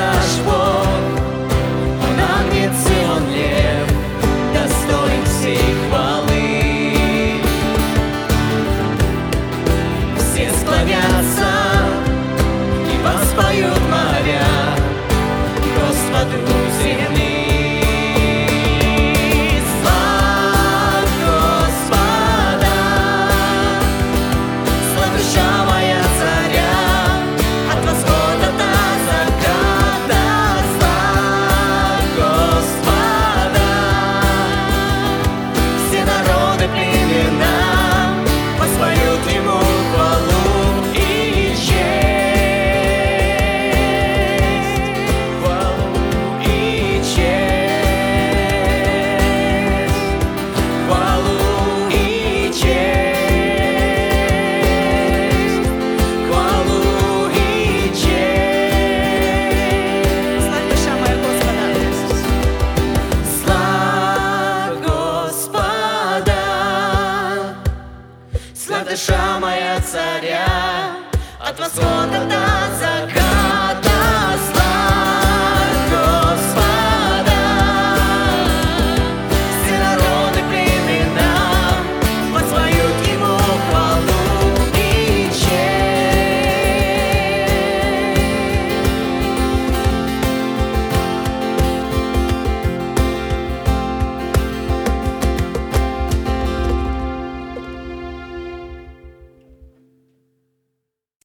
наш Бог, Он агнец и Он лев, достоин всей хвалы. Все склонятся дыша моя царя. От восхода до заката